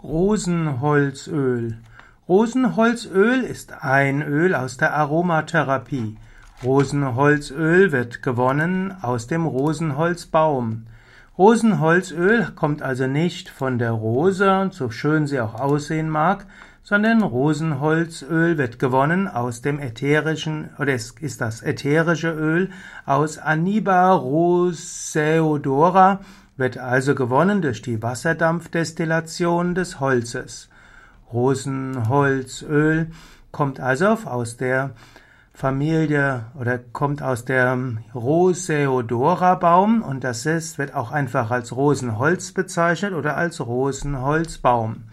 Rosenholzöl. Rosenholzöl ist ein Öl aus der Aromatherapie. Rosenholzöl wird gewonnen aus dem Rosenholzbaum. Rosenholzöl kommt also nicht von der Rose, so schön sie auch aussehen mag, sondern Rosenholzöl wird gewonnen aus dem ätherischen, oder es ist das ätherische Öl aus Aniba roseodora, wird also gewonnen durch die Wasserdampfdestillation des Holzes. Rosenholzöl kommt also aus der Familie oder kommt aus dem Roseodora Baum und das ist, wird auch einfach als Rosenholz bezeichnet oder als Rosenholzbaum.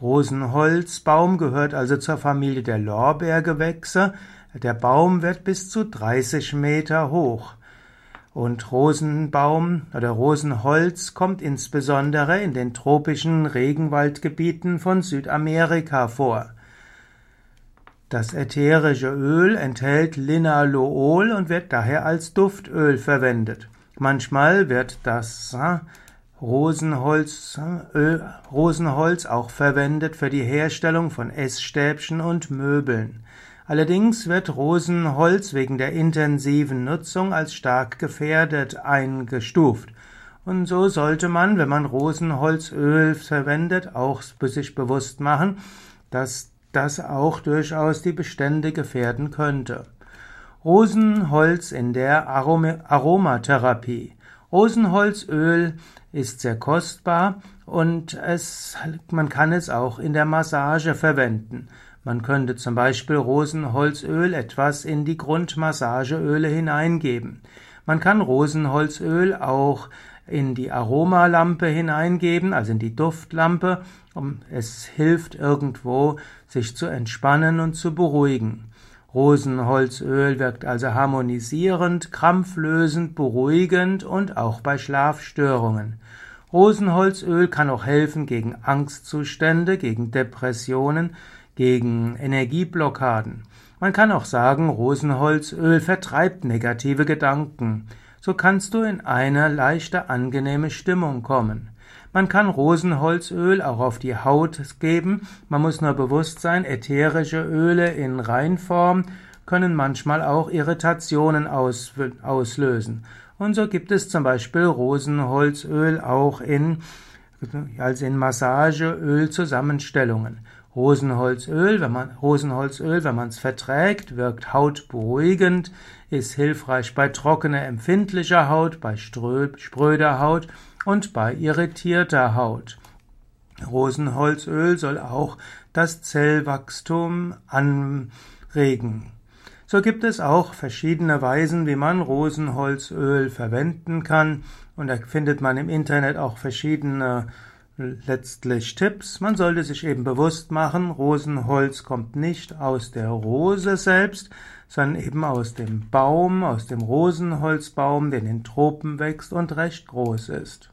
Rosenholzbaum gehört also zur Familie der Lorbeergewächse. Der Baum wird bis zu 30 Meter hoch. Und Rosenbaum oder Rosenholz kommt insbesondere in den tropischen Regenwaldgebieten von Südamerika vor. Das ätherische Öl enthält Linalool und wird daher als Duftöl verwendet. Manchmal wird das äh, Rosenholz, Öl, Rosenholz auch verwendet für die Herstellung von Essstäbchen und Möbeln. Allerdings wird Rosenholz wegen der intensiven Nutzung als stark gefährdet eingestuft. Und so sollte man, wenn man Rosenholzöl verwendet, auch sich bewusst machen, dass das auch durchaus die Bestände gefährden könnte. Rosenholz in der Aromatherapie. Rosenholzöl ist sehr kostbar und es, man kann es auch in der Massage verwenden. Man könnte zum Beispiel Rosenholzöl etwas in die Grundmassageöle hineingeben. Man kann Rosenholzöl auch in die Aromalampe hineingeben, also in die Duftlampe. Es hilft irgendwo, sich zu entspannen und zu beruhigen. Rosenholzöl wirkt also harmonisierend, krampflösend, beruhigend und auch bei Schlafstörungen. Rosenholzöl kann auch helfen gegen Angstzustände, gegen Depressionen, gegen Energieblockaden. Man kann auch sagen, Rosenholzöl vertreibt negative Gedanken. So kannst du in eine leichte, angenehme Stimmung kommen. Man kann Rosenholzöl auch auf die Haut geben. Man muss nur bewusst sein, ätherische Öle in Reinform können manchmal auch Irritationen auslösen. Und so gibt es zum Beispiel Rosenholzöl auch in, als in Massageöl-Zusammenstellungen. Rosenholzöl, wenn man, Rosenholzöl, wenn man es verträgt, wirkt hautberuhigend, ist hilfreich bei trockener, empfindlicher Haut, bei spröder Haut und bei irritierter Haut. Rosenholzöl soll auch das Zellwachstum anregen. So gibt es auch verschiedene Weisen, wie man Rosenholzöl verwenden kann, und da findet man im Internet auch verschiedene letztlich Tipps. Man sollte sich eben bewusst machen, Rosenholz kommt nicht aus der Rose selbst, sondern eben aus dem Baum, aus dem Rosenholzbaum, der in den Tropen wächst und recht groß ist.